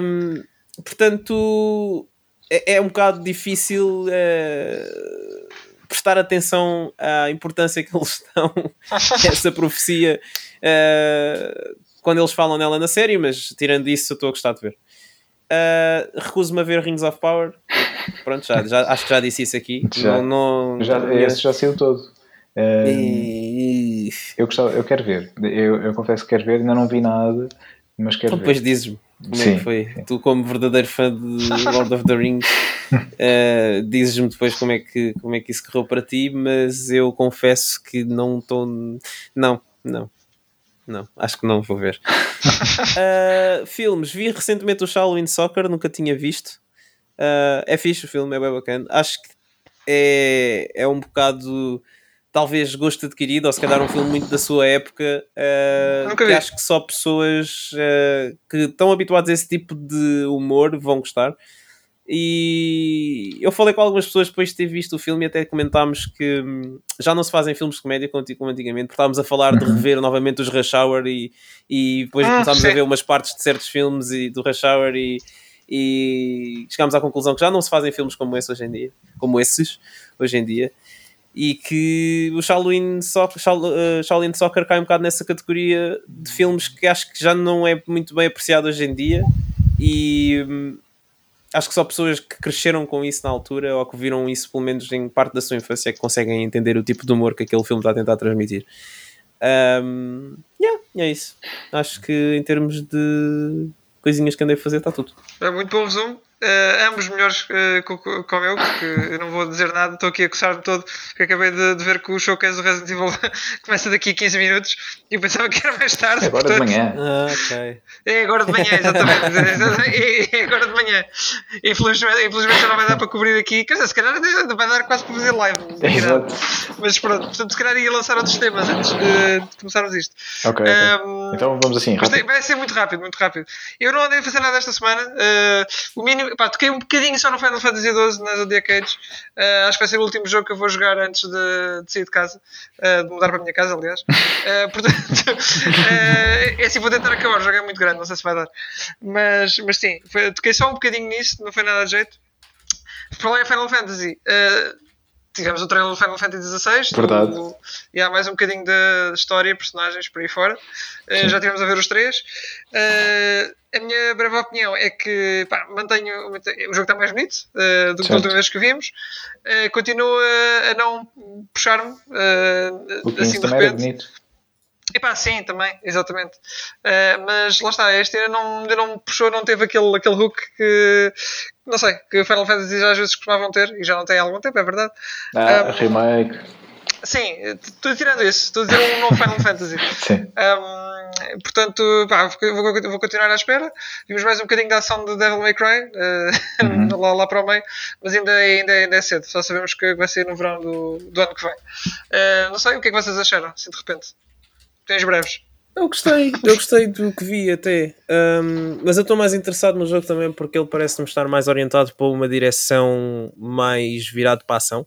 Um, portanto, é, é um bocado difícil uh, prestar atenção à importância que eles dão a essa profecia uh, quando eles falam nela na série, mas tirando isso, eu estou a gostar de ver. Uh, Recuso-me a ver Rings of Power. Pronto, já, já, acho que já disse isso aqui. Já, não, não, já, esse já saiu todo. Uh, e... eu, gostava, eu quero ver. Eu, eu confesso que quero ver, ainda não vi nada, mas quero então, ver. Depois dizes-me. Como sim, é que foi? Sim. Tu, como verdadeiro fã de Lord of the Rings, uh, dizes-me depois como é, que, como é que isso correu para ti, mas eu confesso que não estou. Não, não. Não, acho que não vou ver. uh, filmes, vi recentemente o Shaolin Soccer, nunca tinha visto. Uh, é fixe o filme, é bem bacana. Acho que é, é um bocado talvez gosto adquirido, ou se calhar um filme muito da sua época, uh, que acho que só pessoas uh, que estão habituadas a esse tipo de humor vão gostar. E eu falei com algumas pessoas depois de ter visto o filme e até comentámos que hum, já não se fazem filmes de comédia como antigamente, porque estávamos a falar de uhum. rever novamente os Rush Hour e, e depois ah, começámos sim. a ver umas partes de certos filmes e, do Rush Hour e, e chegámos à conclusão que já não se fazem filmes como esse hoje em dia, como esses hoje em dia e que o Shaolin Soccer, eh, Shaolin Soccer cai um bocado nessa categoria de filmes que acho que já não é muito bem apreciado hoje em dia e hum, acho que só pessoas que cresceram com isso na altura ou que viram isso pelo menos em parte da sua infância é que conseguem entender o tipo de humor que aquele filme está a tentar transmitir. Um, yeah, é isso. Acho que em termos de coisinhas que andei a fazer está tudo. É muito bom resumo. Uh, ambos melhores uh, como eu, porque eu não vou dizer nada, estou aqui a coçar-me todo, porque acabei de, de, ver que o showcase do Resident Evil começa daqui a 15 minutos e eu pensava que era mais tarde. É agora portanto, de manhã. Ah, okay. É agora de manhã, exatamente. é, é, agora de manhã. Infelizmente, infelizmente já não vai dar para cobrir aqui, quer dizer, se calhar vai dar quase para fazer live. Exato. Mas pronto, portanto, se calhar ia lançar outros temas antes de, de começarmos isto. Ok. Um, então vamos assim. Rápido. Vai ser muito rápido, muito rápido. Eu não andei a fazer nada esta semana. Uh, o mínimo pá, toquei um bocadinho só no Final Fantasy XII na Zodiac Age. Uh, acho que vai ser o último jogo que eu vou jogar antes de, de sair de casa, uh, de mudar para a minha casa, aliás. Uh, portanto, é assim, vou tentar acabar. O jogo é muito grande, não sei se vai dar. Mas, mas sim, foi, toquei só um bocadinho nisso, não foi nada de jeito. Falar em Final Fantasy, tivemos o trailer do Final Fantasy XVI. Verdade. Do, e há mais um bocadinho de história, personagens por aí fora. Uh, já tivemos a ver os três. Uh, a minha breve opinião é que pá, mantenho, o jogo está mais bonito uh, do que a última vez que vimos. continua a não puxar-me assim de repente. Epá, sim, também, exatamente. Uh, mas lá está, este ainda não, ainda não puxou, não teve aquele, aquele hook que, não sei, que o Final Fantasy às vezes costumavam ter e já não tem há algum tempo, é verdade. Ah, um, remake. Sim, estou tirando isso, estou a dizer um novo Final Fantasy. Sim. Um, portanto, pá, vou, vou, continuar à espera. Vimos mais um bocadinho da ação de Devil May Cry uh, uhum. lá, lá, para o meio, mas ainda, ainda, ainda é cedo. Só sabemos que vai sair no verão do, do ano que vem. Uh, não sei o que é que vocês acharam, assim de repente. Tens breves. Eu gostei, eu gostei do que vi até. Um, mas eu estou mais interessado no jogo também porque ele parece-me estar mais orientado para uma direção mais virado para a ação.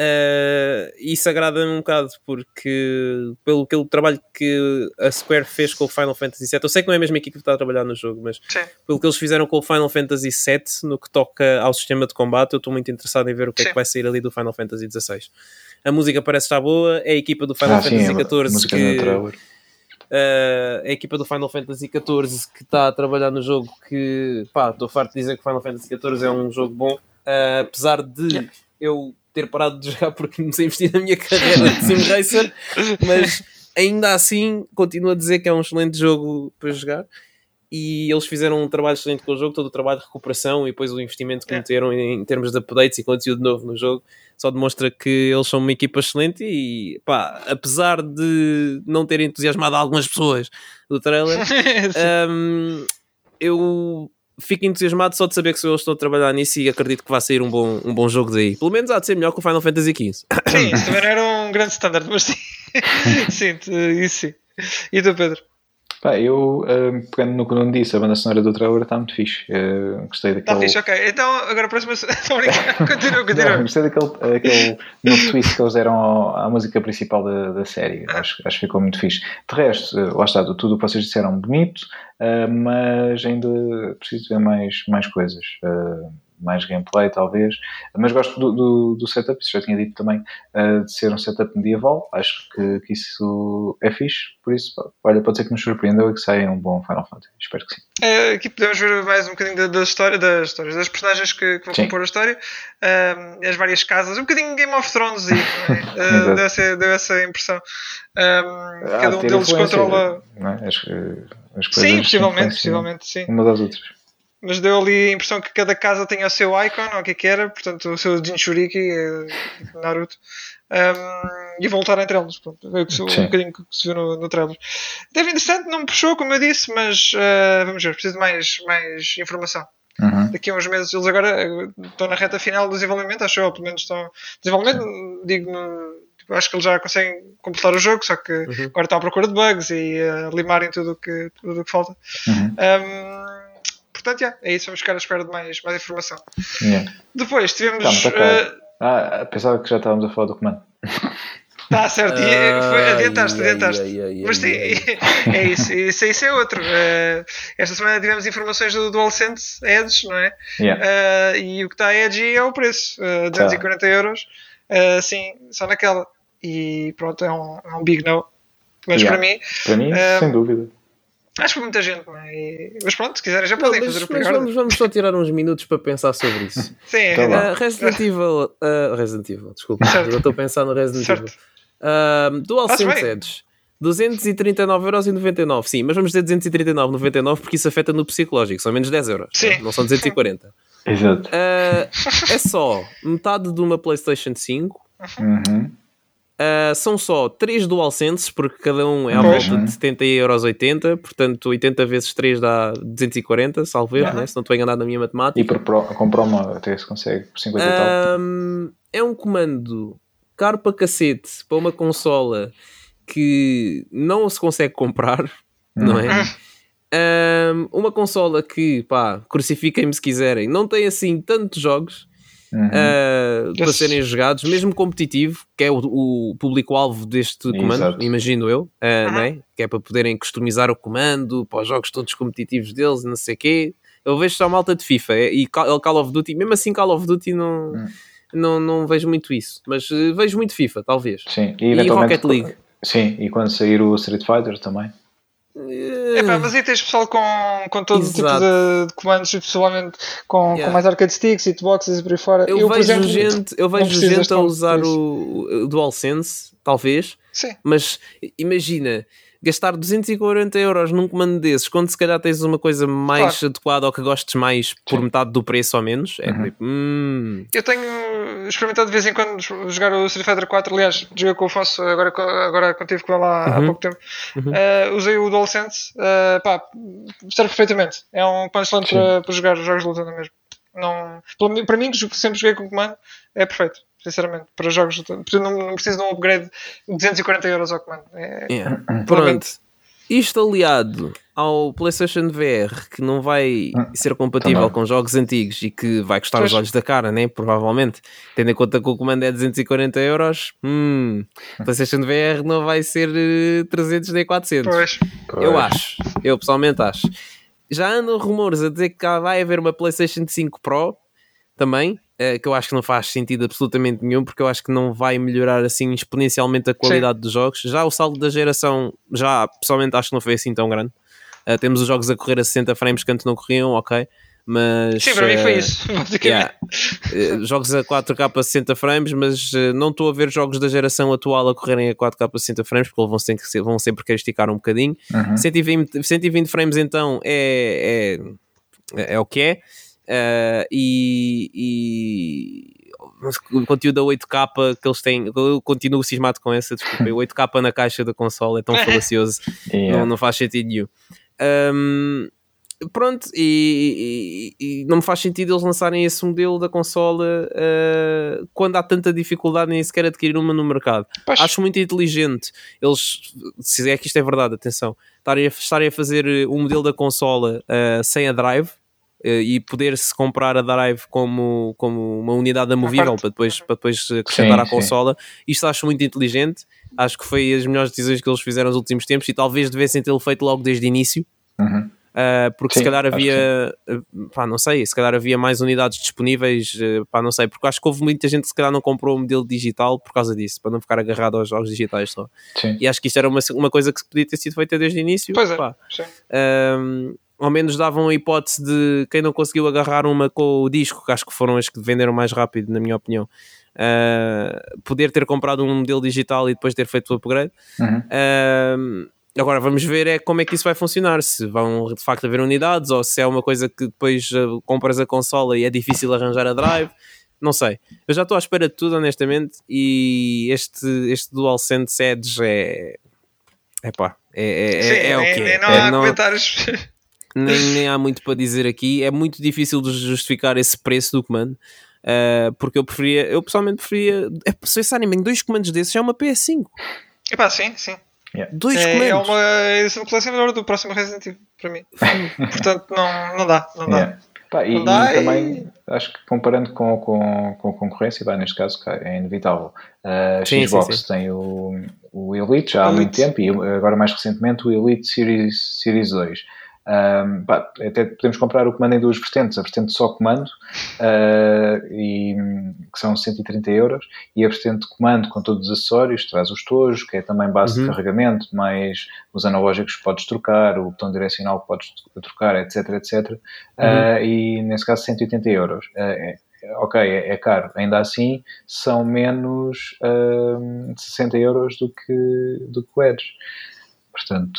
Uh, isso agrada-me um bocado porque pelo aquele trabalho que a Square fez com o Final Fantasy VII, eu sei que não é a mesma equipe que está a trabalhar no jogo, mas Sim. pelo que eles fizeram com o Final Fantasy VII no que toca ao sistema de combate, eu estou muito interessado em ver o que Sim. é que vai sair ali do Final Fantasy XVI. A música parece estar boa, é a equipa do Final ah, Fantasy XIV que. Uh, a equipa do Final Fantasy XIV que está a trabalhar no jogo que pá, estou farto de dizer que o Final Fantasy XIV é um jogo bom, uh, apesar de eu ter parado de jogar porque comecei a investir na minha carreira de Sim Racer, mas ainda assim continuo a dizer que é um excelente jogo para jogar. E eles fizeram um trabalho excelente com o jogo, todo o trabalho de recuperação e depois o investimento que é. meteram em, termos de updates e conteúdo novo no jogo só demonstra que eles são uma equipa excelente e pá, apesar de não ter entusiasmado algumas pessoas do trailer, um, eu fico entusiasmado só de saber que eles estão a trabalhar nisso e acredito que vai sair um bom, um bom jogo daí. Pelo menos há de ser melhor que o Final Fantasy XV. Sim, também era um grande standard, mas sim. sim, isso sim. E tu, Pedro? Pá, eu, uh, pegando no que não disse, a banda sonora do trailer está muito fixe. Uh, gostei daquele. Está fixe, ok. Então, agora a próxima. continua, continua. Não, gostei daquele aquele novo twist que eles deram à música principal da, da série. Acho, acho que ficou muito fixe. De resto, uh, lá está, tudo o que vocês disseram bonito, uh, mas ainda preciso ver mais, mais coisas. Uh, mais gameplay, talvez. Mas gosto do, do, do setup, isso já tinha dito também, uh, de ser um setup medieval. Acho que, que isso é fixe. Por isso, olha, pode ser que nos surpreenda e que saia um bom Final Fantasy. Espero que sim. É, aqui podemos ver mais um bocadinho da, da história, das histórias, das personagens que, que vão sim. compor a história, uh, as várias casas, um bocadinho Game of Thrones, e, uh, deu, essa, deu essa impressão. Um, ah, cada um deles controla. É? As, as coisas sim, possivelmente, possivelmente, sim. Uma das outras mas deu ali a impressão que cada casa tinha o seu icon, ou o que é que era, portanto o seu Jinchuriki, eh, Naruto, um, e voltar entre eles. Pronto, foi um bocadinho que se viu no, no trailer. Deve interessante, não me puxou, como eu disse, mas uh, vamos ver, preciso de mais, mais informação. Uhum. Daqui a uns meses, eles agora eh, estão na reta final do desenvolvimento, acho eu, pelo menos estão. Desenvolvimento, Sim. digo, tipo, acho que eles já conseguem completar o jogo, só que uhum. agora estão à procura de bugs e uh, limarem tudo o que, tudo que falta. Uhum. Um, portanto, yeah, é isso, vamos ficar à espera de mais, mais informação. Yeah. Depois tivemos. Tá, uh, ah, pensava que já estávamos a falar do comando. Está certo, e foi, adiantaste, adiantaste. Ai, ai, ai, Mas sim, é isso, isso, isso é outro. Uh, esta semana tivemos informações do DualSense Edge, não é? Yeah. Uh, e o que está a Edge é o preço, uh, 240 tá. euros, uh, sim, só naquela. E pronto, é um, é um big no. Mas yeah. para mim. Para mim, sem dúvida. Acho que muita gente, não é? E... Mas pronto, se quiserem já podem fazer o mas vamos, vamos só tirar uns minutos para pensar sobre isso. Sim, uh, Resident Evil. Uh, Resident Evil, desculpa. Certo. Eu estou a pensar no Resident certo. Evil. Uh, DualSense Edge. 239,99€. Sim, mas vamos dizer 239,99€ porque isso afeta no psicológico. São menos 10€. Euros, Sim. Não são 240. Exato. Uh, é só metade de uma PlayStation 5. Uhum. Uh, são só 3 DualSenses, porque cada um é à volta de 70,80€, portanto 80 vezes 3 dá 240, salvo erro, né? se não estou enganado na minha matemática. E por pro, com promo até se consegue por 50 e tal. É um comando caro para cacete para uma consola que não se consegue comprar, hum. não é? Um, uma consola que, pá, crucifiquem-me se quiserem, não tem assim tantos jogos uhum. uh, para serem jogados, mesmo competitivo, que é o, o público-alvo deste comando, Exato. imagino eu, uh, uhum. é? que é para poderem customizar o comando para os jogos todos competitivos deles, não sei o quê. Eu vejo só malta de FIFA é, e Call of Duty, mesmo assim Call of Duty não, uhum. não, não vejo muito isso, mas uh, vejo muito FIFA, talvez. Sim, e, e Rocket League. Sim, e quando sair o Street Fighter também. É pá, mas aí tens pessoal com, com todo Exato. tipo de, de comandos, pessoalmente com, yeah. com mais arcade sticks, hitboxes e por aí fora. Eu, eu vejo exemplo, gente, eu vejo gente a usar o, o DualSense, talvez, Sim. mas imagina gastar 240 euros num comando desses, quando se calhar tens uma coisa mais claro. adequada ou que gostes mais por Sim. metade do preço ou menos, é uhum. tipo, hum. Eu tenho experimentado de vez em quando jogar o Street Fighter 4, aliás, joguei com o Afonso agora, agora quando estive com ele há, uhum. há pouco tempo. Uhum. Uh, usei o DualSense, uh, pá, serve perfeitamente. É um punchline para, para jogar jogos de luta mesmo. Não, para mim, que sempre joguei com comando, é perfeito sinceramente, para jogos. Não, não preciso de um upgrade de 240 euros ao comando. É, yeah. Pronto. Isto aliado ao PlayStation VR, que não vai ser compatível Também. com jogos antigos e que vai custar pois. os olhos da cara, né? provavelmente, tendo em conta que o comando é 240 euros, hum, PlayStation VR não vai ser 300 eh, nem 400. Pois. Eu acho, eu pessoalmente acho. Já andam rumores a dizer que vai haver uma PlayStation 5 Pro também, uh, que eu acho que não faz sentido absolutamente nenhum, porque eu acho que não vai melhorar assim exponencialmente a qualidade Sim. dos jogos. Já o saldo da geração, já pessoalmente acho que não foi assim tão grande. Uh, temos os jogos a correr a 60 frames que antes não corriam, ok. Mas, Sim, para uh, mim foi isso. Yeah, jogos a 4K a 60 frames, mas não estou a ver jogos da geração atual a correrem a 4K a 60 frames, porque vão sempre, vão sempre querer esticar um bocadinho. Uhum. 120, 120 frames então é, é, é o que é. Uh, e, e o conteúdo da 8K que eles têm, eu continuo cismado com essa, desculpa, 8K na caixa da console é tão falacioso, yeah. não, não faz sentido nenhum. Um, pronto, e, e, e, não me faz sentido eles lançarem esse modelo da consola uh, quando há tanta dificuldade nem sequer adquirir uma no mercado. Pois. Acho muito inteligente eles, se é que isto é verdade, atenção, estarem a, estarem a fazer um modelo da consola uh, sem a drive e poder-se comprar a Drive como, como uma unidade amovível para depois, para depois acrescentar sim, à consola. Sim. Isto acho muito inteligente. Acho que foi as melhores decisões que eles fizeram nos últimos tempos e talvez devessem tê-lo feito logo desde o início. Uhum. Uh, porque sim, se calhar havia, eh, pá, não sei, se calhar havia mais unidades disponíveis, pá, não sei, porque acho que houve muita gente que se calhar não comprou o modelo digital por causa disso, para não ficar agarrado aos jogos digitais só. E acho que isto era uma, uma coisa que podia ter sido feita desde o início. Pois é, pá. Uh, ao menos davam a hipótese de quem não conseguiu agarrar uma com o disco, que acho que foram as que venderam mais rápido, na minha opinião, uh, poder ter comprado um modelo digital e depois ter feito o upgrade. Uhum. Uh, agora vamos ver é como é que isso vai funcionar, se vão de facto haver unidades ou se é uma coisa que depois uh, compras a consola e é difícil arranjar a drive. Não sei, eu já estou à espera de tudo, honestamente. E este, este DualSense Edge é. Epá, é, é, Sim, é, é, o que é. Não há é, não... comentários nem, nem há muito para dizer aqui. É muito difícil de justificar esse preço do comando. Uh, porque eu preferia, eu pessoalmente preferia. É, se pensarem bem, dois comandos desses é uma PS5. Epá, sim, sim. Yeah. Dois é, comandos. É uma edição colecionadora do próximo Resident Evil para mim. Portanto, não, não dá. Não dá. Yeah. Pá, e, e, também acho que comparando com, com, com a concorrência, vai, neste caso é inevitável. A uh, Xbox sim, sim. tem o, o Elite já há Elite. muito tempo e agora mais recentemente o Elite Series, Series 2. Um, pá, até podemos comprar o comando em duas vertentes, a vertente só comando, uh, e, que são 130 euros, e a vertente comando com todos os acessórios, traz os tojos, que é também base uhum. de carregamento, mais os analógicos que podes trocar, o botão direcional que podes trocar, etc, etc, uhum. uh, e nesse caso 180 euros. Uh, é, ok, é, é, caro, ainda assim são menos uh, 60 euros do que, do que o Edge. Portanto,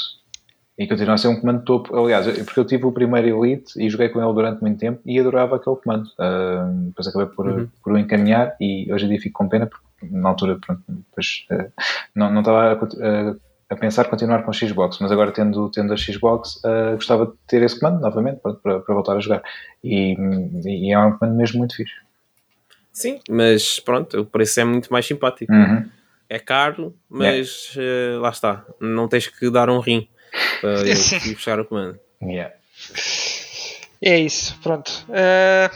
e continua a ser um comando topo. Aliás, porque eu tive o primeiro Elite e joguei com ele durante muito tempo e adorava aquele comando. Uh, depois acabei por, uhum. por o encaminhar e hoje em dia fico com pena porque na altura pronto, depois, uh, não, não estava a, a, pensar continuar com o Xbox, mas agora tendo, tendo a Xbox uh, gostava de ter esse comando novamente para, para, para voltar a jogar. E, e, é um comando mesmo muito fixe. Sim, mas pronto, o preço é muito mais simpático. Uhum. É caro, mas yeah. lá está, não tens que dar um rim para eu conseguir puxar o comando. Yeah. É isso, pronto. Uh,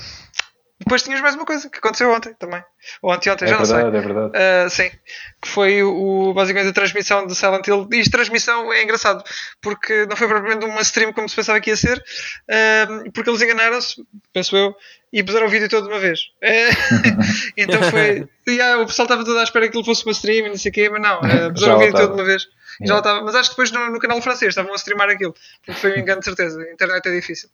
depois tinhas mais uma coisa que aconteceu ontem também. Ou anteontem, é já verdade, não sei. É verdade, uh, sim. Que foi o, basicamente a transmissão de Silent Hill. E transmissão é engraçado, porque não foi propriamente uma stream como se pensava que ia ser, uh, porque eles enganaram-se, penso eu, e puseram o vídeo todo de uma vez. então foi. yeah, o pessoal estava todo à espera que ele fosse uma stream e não sei o quê, mas não, uh, puseram o vídeo todo de uma vez. Já estava, mas acho que depois no, no canal francês estavam a streamar aquilo. Porque foi um engano de certeza. A internet é difícil.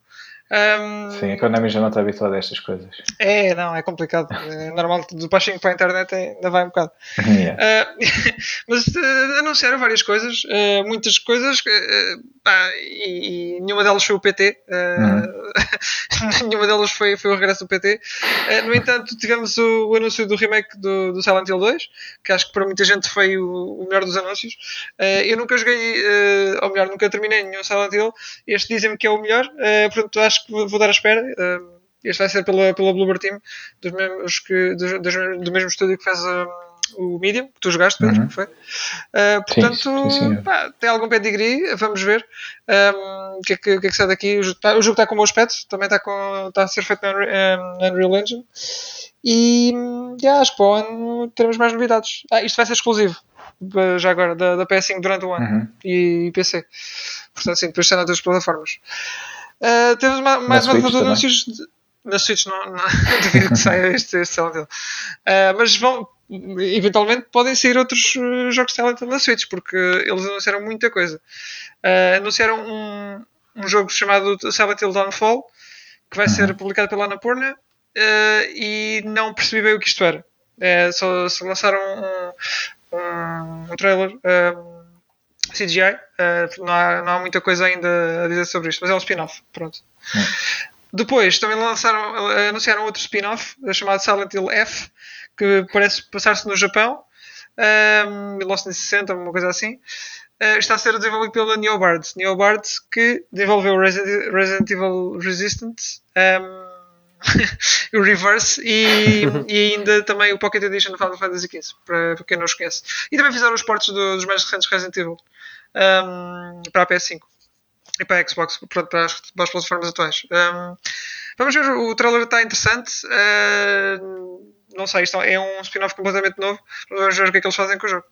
Um, Sim, a Konami já não está habituada a estas coisas. É, não, é complicado. É normal, do baixinho para a internet ainda vai um bocado. Yeah. Uh, mas uh, anunciaram várias coisas, uh, muitas coisas, pá, e, e, nenhuma delas foi o PT. Uhum. nenhuma delas foi, foi o regresso do PT. no entanto, tivemos o, o, anúncio do remake do, do Silent Hill 2, que acho que para muita gente foi o, o melhor dos anúncios. Eu nunca joguei, ou melhor, nunca terminei nenhum Silent Hill. Este dizem-me que é o melhor, portanto acho que vou dar a espera. Uh, este vai ser pela, pela Bloober Team, dos mesmos que, dos, dos, do mesmo estúdio que fez uh, o Medium, que tu jogaste, Pedro, uhum. que foi. Uh, portanto, sim, sim. Pá, tem algum pedigree, vamos ver um, o que, é que, que, é que sai daqui. O jogo, está, o jogo está com bom aspecto, também está, com, está a ser feito no Unreal Engine. E yeah, acho que para o ano teremos mais novidades. Ah, isto vai ser exclusivo, já agora, da, da PS5 durante o ano uhum. e, e PC. Portanto, sim, depois está nas outras plataformas. Uh, temos mais, uma anúncios de, na Switch, não, não duvido que saia este, este Silent Hill. Uh, mas vão, eventualmente podem sair outros uh, jogos de Silent Hill na Switch, porque eles anunciaram muita coisa. Uh, anunciaram um, um jogo chamado Silent Hill Downfall, que vai ser publicado pela Annapurna, uh, e não percebi bem o que isto era. só, só lançaram um, um, um trailer. CGI, uh, não, há, não há muita coisa ainda a dizer sobre isto, mas é um spin-off. Pronto. Hum. Depois também lançaram, anunciaram outro spin-off eh, chamado Silent Hill F, que parece passar-se no Japão, um, 1960, uma coisa assim. Uh, está a ser desenvolvido pela Neobard. Neobard que desenvolveu Resident, Resident Evil Resistance, um, o Reverse e, e, ainda também o Pocket Edition do Final Fantasy XV, para, para quem não os conhece. E também fizeram os portos do, dos mais recentes Resident Evil um, para a PS5 e para a Xbox, pronto, para, as, para as plataformas atuais. Um, vamos ver, o trailer está interessante. Uh, não sei, isto é um spin-off completamente novo. Vamos ver o que é que eles fazem com o jogo.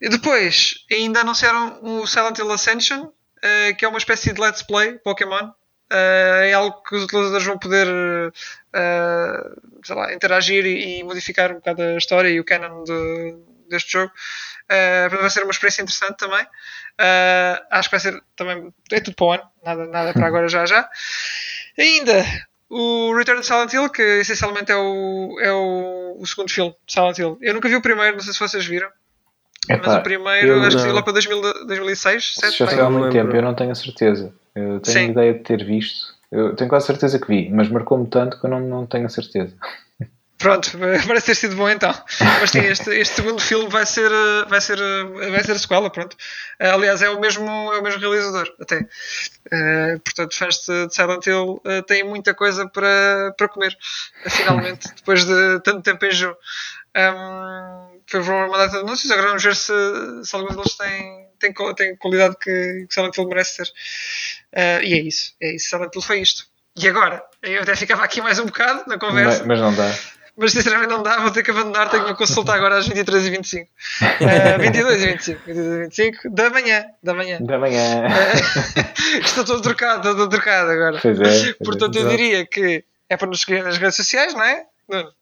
E depois, ainda anunciaram o Silent Hill Ascension, uh, que é uma espécie de Let's Play Pokémon. Uh, é algo que os utilizadores vão poder uh, lá, interagir e, e, modificar um bocado a história e o canon de, deste jogo. Uh, vai ser uma experiência interessante também. Uh, acho que vai ser também. É tudo para o ano, nada, nada para agora já já. Ainda o Return to Silent Hill, que essencialmente é o, é o, o segundo filme de Silent Hill. Eu nunca vi o primeiro, não sei se vocês viram. Epá, mas o primeiro acho que saiu lá para 2000, 2006, 2007. Já há muito tempo, eu não tenho a certeza. Eu tenho Sim. ideia de ter visto. Eu tenho quase certeza que vi, mas marcou-me tanto que eu não, não tenho a certeza. Pronto, parece ter sido bom então. Mas sim, este, este segundo filme vai ser, vai ser, vai ser a sequela, pronto. Aliás, é o mesmo, é o mesmo realizador, até. Uh, portanto, fãs de Silent Hill uh, têm muita coisa para, para comer, finalmente, depois de tanto tempo em jogo. Um, foi uma data de anúncios, agora vamos ver se, se alguns deles têm, têm, têm qualidade que, que Silent Hill merece ter. Uh, e é isso, é isso. Silent Hill foi isto. E agora? Eu até ficava aqui mais um bocado na conversa. Mas, mas não dá mas sinceramente não dá, vou ter que abandonar, tenho que me consultar agora às 23h25. Uh, 22 e 25, 22 e 25 da manhã. Da manhã. Da manhã. Uh, estou todo trocado, estou todo trocado agora. Pois é. Pois Portanto, é, eu diria que é para nos seguir nas redes sociais, não é? Nuno?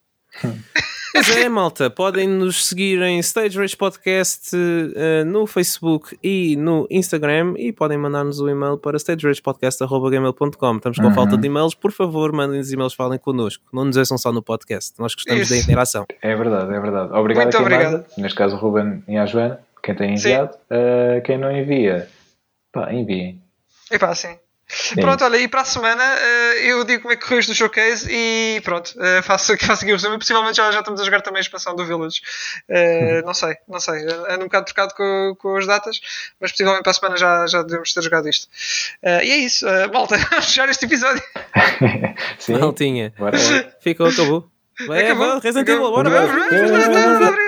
Pois é, malta, podem nos seguir em Stage Rage Podcast uh, no Facebook e no Instagram e podem mandar-nos o um e-mail para stageragepodcast.gmail.com. Estamos com uhum. falta de e-mails, por favor, mandem-nos e-mails, falem connosco. Não nos ouçam só no podcast, nós gostamos Isso. da interação. É verdade, é verdade. Obrigado Muito a quem obrigado. Manda, neste caso o Ruben e a Joana, quem tem enviado. Uh, quem não envia, pá, enviem. Epá, sim. É pronto, olha, e para a semana uh, eu digo como é que correu do showcase e pronto, uh, faço, faço aqui o resumo. Possivelmente já, já estamos a jogar também a expansão do Village. Uh, não sei, não sei. Ando um bocado trocado com, com as datas, mas possivelmente para a semana já, já devemos ter jogado isto. e é isso, malta, vamos fechar este episódio. Sim, Maltinha. Bora, Ficou, acabou. Vai, acabou. Resident Evil, bora, bora.